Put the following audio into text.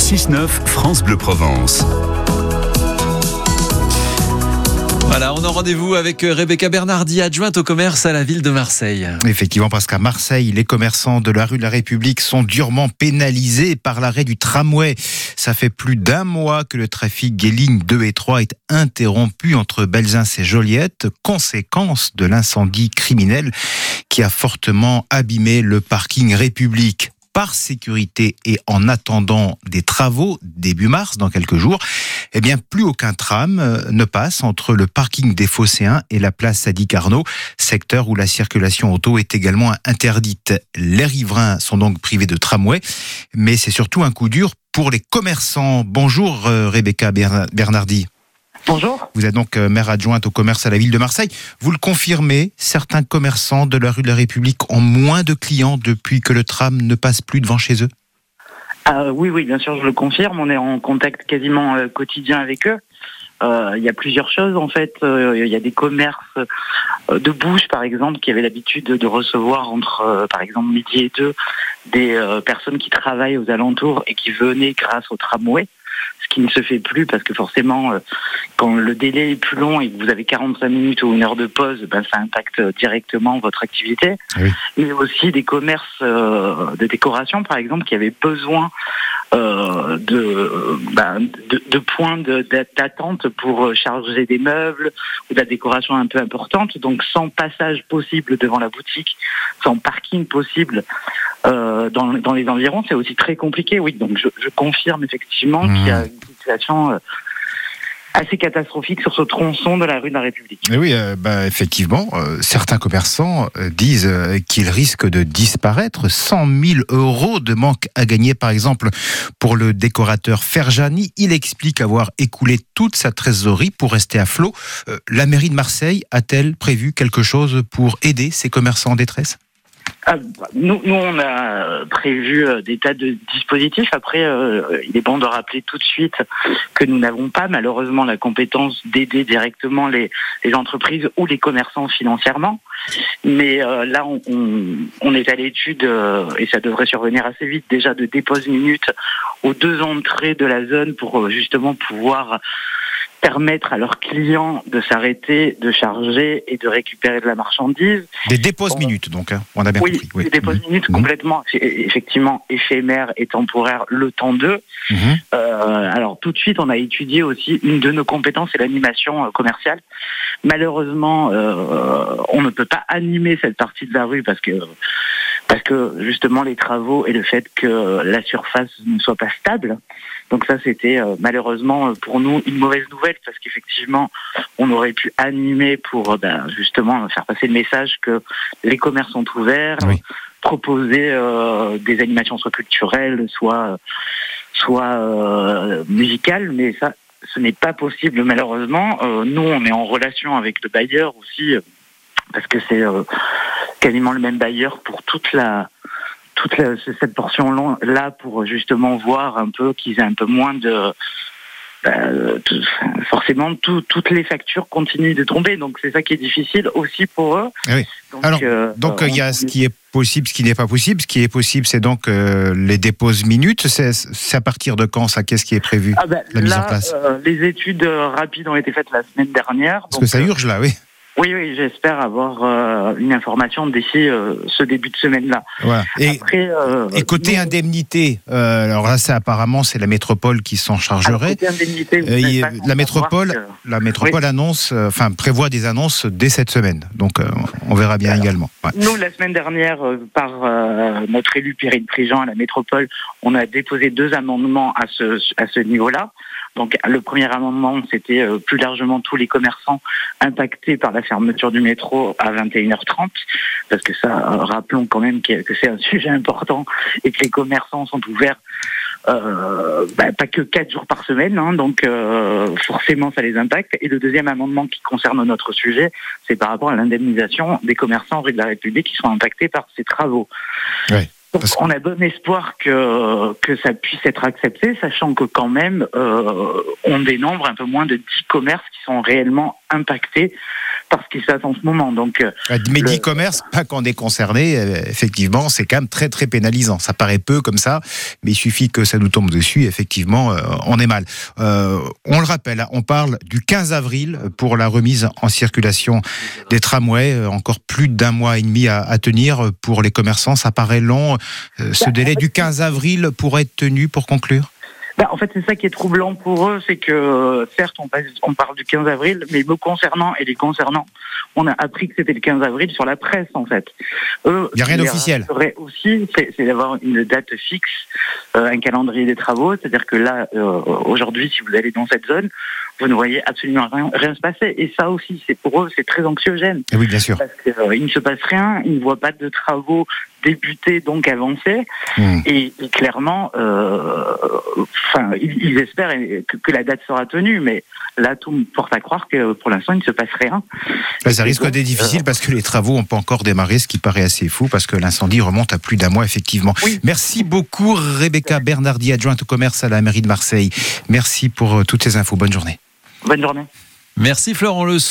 6-9, France Bleu Provence. Voilà, on a rendez-vous avec euh, Rebecca Bernardi, adjointe au commerce à la ville de Marseille. Effectivement, parce qu'à Marseille, les commerçants de la rue de la République sont durement pénalisés par l'arrêt du tramway. Ça fait plus d'un mois que le trafic des lignes 2 et 3 est interrompu entre Belzins et Joliette, conséquence de l'incendie criminel qui a fortement abîmé le parking République par sécurité et en attendant des travaux début mars, dans quelques jours, eh bien, plus aucun tram euh, ne passe entre le parking des Phocéens et la place Sadi Carnot, secteur où la circulation auto est également interdite. Les riverains sont donc privés de tramway, mais c'est surtout un coup dur pour les commerçants. Bonjour euh, Rebecca Bernardi. Bonjour. Vous êtes donc euh, maire adjointe au commerce à la ville de Marseille. Vous le confirmez, certains commerçants de la rue de la République ont moins de clients depuis que le tram ne passe plus devant chez eux? Ah, Oui, oui, bien sûr, je le confirme. On est en contact quasiment euh, quotidien avec eux. Euh, il y a plusieurs choses en fait. Il y a des commerces de bouche par exemple qui avaient l'habitude de recevoir entre par exemple midi et deux des personnes qui travaillent aux alentours et qui venaient grâce au tramway qui ne se fait plus parce que forcément, euh, quand le délai est plus long et que vous avez 45 minutes ou une heure de pause, ben, ça impacte directement votre activité. Mais aussi des commerces euh, de décoration, par exemple, qui avaient besoin euh, ben, de, de, points d'attente pour charger des meubles ou de la décoration un peu importante. Donc sans passage possible devant la boutique, sans parking possible euh, dans, dans, les environs, c'est aussi très compliqué. Oui, donc je, je confirme effectivement qu'il y a une situation euh, assez catastrophique sur ce tronçon de la rue de la République. oui, euh, bah, effectivement, euh, certains commerçants euh, disent qu'ils risquent de disparaître. 100 000 euros de manque à gagner, par exemple, pour le décorateur Ferjani. Il explique avoir écoulé toute sa trésorerie pour rester à flot. la mairie de Marseille a-t-elle prévu quelque chose pour aider ces commerçants en détresse? Ah, nous, nous, on a prévu euh, des tas de dispositifs. Après, euh, il est bon de rappeler tout de suite que nous n'avons pas malheureusement la compétence d'aider directement les, les, entreprises ou les commerçants financièrement. Mais euh, là, on, on, est à l'étude, et ça devrait survenir assez vite, déjà de dépose minutes aux deux entrées de la zone pour justement pouvoir permettre à leurs clients de s'arrêter, de charger et de récupérer de la marchandise. Des déposes minutes, donc, hein. on a bien oui, compris. Oui, des déposes minutes mhm. complètement, effectivement, éphémères et temporaires, le temps d'eux. Mhm. Euh, alors, tout de suite, on a étudié aussi une de nos compétences, c'est l'animation euh, commerciale. Malheureusement, euh, on ne peut pas animer cette partie de la rue parce que parce que justement les travaux et le fait que la surface ne soit pas stable. Donc ça, c'était euh, malheureusement pour nous une mauvaise nouvelle parce qu'effectivement, on aurait pu animer pour euh, ben, justement faire passer le message que les commerces sont ouverts, proposer euh, des animations soit culturelles, soit soit musicales, mais ça, ce n'est pas possible malheureusement. nous, on est en relation avec le bailleur aussi parce que c'est quasiment le même bailleur pour toute la toute cette portion là pour justement voir un peu qu'ils aient un peu moins de bah, forcément toutes les factures continuent de tomber donc c'est ça qui est difficile aussi pour eux. Ah donc, Alors euh, donc il y a ce qui est possible, ce qui n'est pas possible. Ce qui est possible, c'est donc euh, les déposes minutes. C'est à partir de quand ça? Qu'est-ce qui est prévu ah ben, La mise en place? euh, Les études rapides ont été faites la semaine dernière. Parce que ça urge là, oui. Oui, oui, j'espère avoir euh, une information d'ici euh, ce début de semaine-là. Et, euh, et, côté indemnité, alors là, c'est apparemment c'est la métropole qui s'en chargerait. la métropole, la métropole annonce, enfin prévoit des annonces dès cette semaine. Donc on verra bien également. Nous, la semaine dernière, par notre élu Pierre Prigent à la métropole, on a déposé deux amendements à ce à ce niveau-là. Donc le premier amendement, c'était euh, plus largement tous les commerçants impactés par la fermeture du métro à 21h30, parce que ça, euh, rappelons quand même que, c'est un sujet important et que les commerçants sont ouverts euh, bah, pas que quatre jours par semaine, hein, donc forcément ça les impacte. Et le deuxième amendement qui concerne notre sujet, c'est par rapport à l'indemnisation des commerçants rue de la République qui sont impactés par ces travaux. Donc, on a bon espoir que, que ça puisse être accepté, sachant que quand même, euh, on dénombre un peu moins de 10 commerces qui sont réellement impactés par ce qui se passe en ce moment. Donc, euh, Mais le- dit commerce, pas qu'on est concerné, euh, effectivement, c'est quand même très très pénalisant. Ça paraît peu comme ça, mais il suffit que ça nous tombe dessus, effectivement, euh, on est mal. Euh, on le rappelle, on parle du 15 avril pour la remise en circulation des tramways. Encore plus d'un mois et demi à, à tenir pour les commerçants. Ça paraît long. Euh, ce délai du 15 avril pourrait être tenu pour conclure? Bah, en fait, c'est ça qui est troublant pour eux, c'est que euh, certes, on, passe- on parle du 15 avril, mais me concernant et les concernant, on a appris que c'était le 15 avril sur la presse, en fait. Eux, Il y a rien d'officiel. aussi, c'est d'avoir une date fixe, euh, un calendrier des travaux, c'est-à-dire que là, euh, aujourd'hui, si vous allez dans cette zone, vous ne voyez absolument rien, rien se passer. Et ça aussi, c'est pour eux, c'est très anxiogène. Eh Oui, bien sûr. Parce qu'il ne se passe rien, ils ne voient pas de travaux débuter, donc avancer. Hmm. Et, et clairement, euh, enfin, ils, ils espèrent que, que la date sera tenue, mais là, tout me porte à croire que pour l'instant, il ne se passe rien. Bah, ça risque d'être difficile parce que les travaux n'ont pas encore démarré, ce qui paraît assez fou parce que l'incendie remonte à plus d'un mois, effectivement. Oui. Merci beaucoup, Rebecca Bernardi, adjointe au commerce à la mairie de Marseille. Merci pour euh, toutes ces infos. Bonne journée. Bonne journée. Merci Florent Le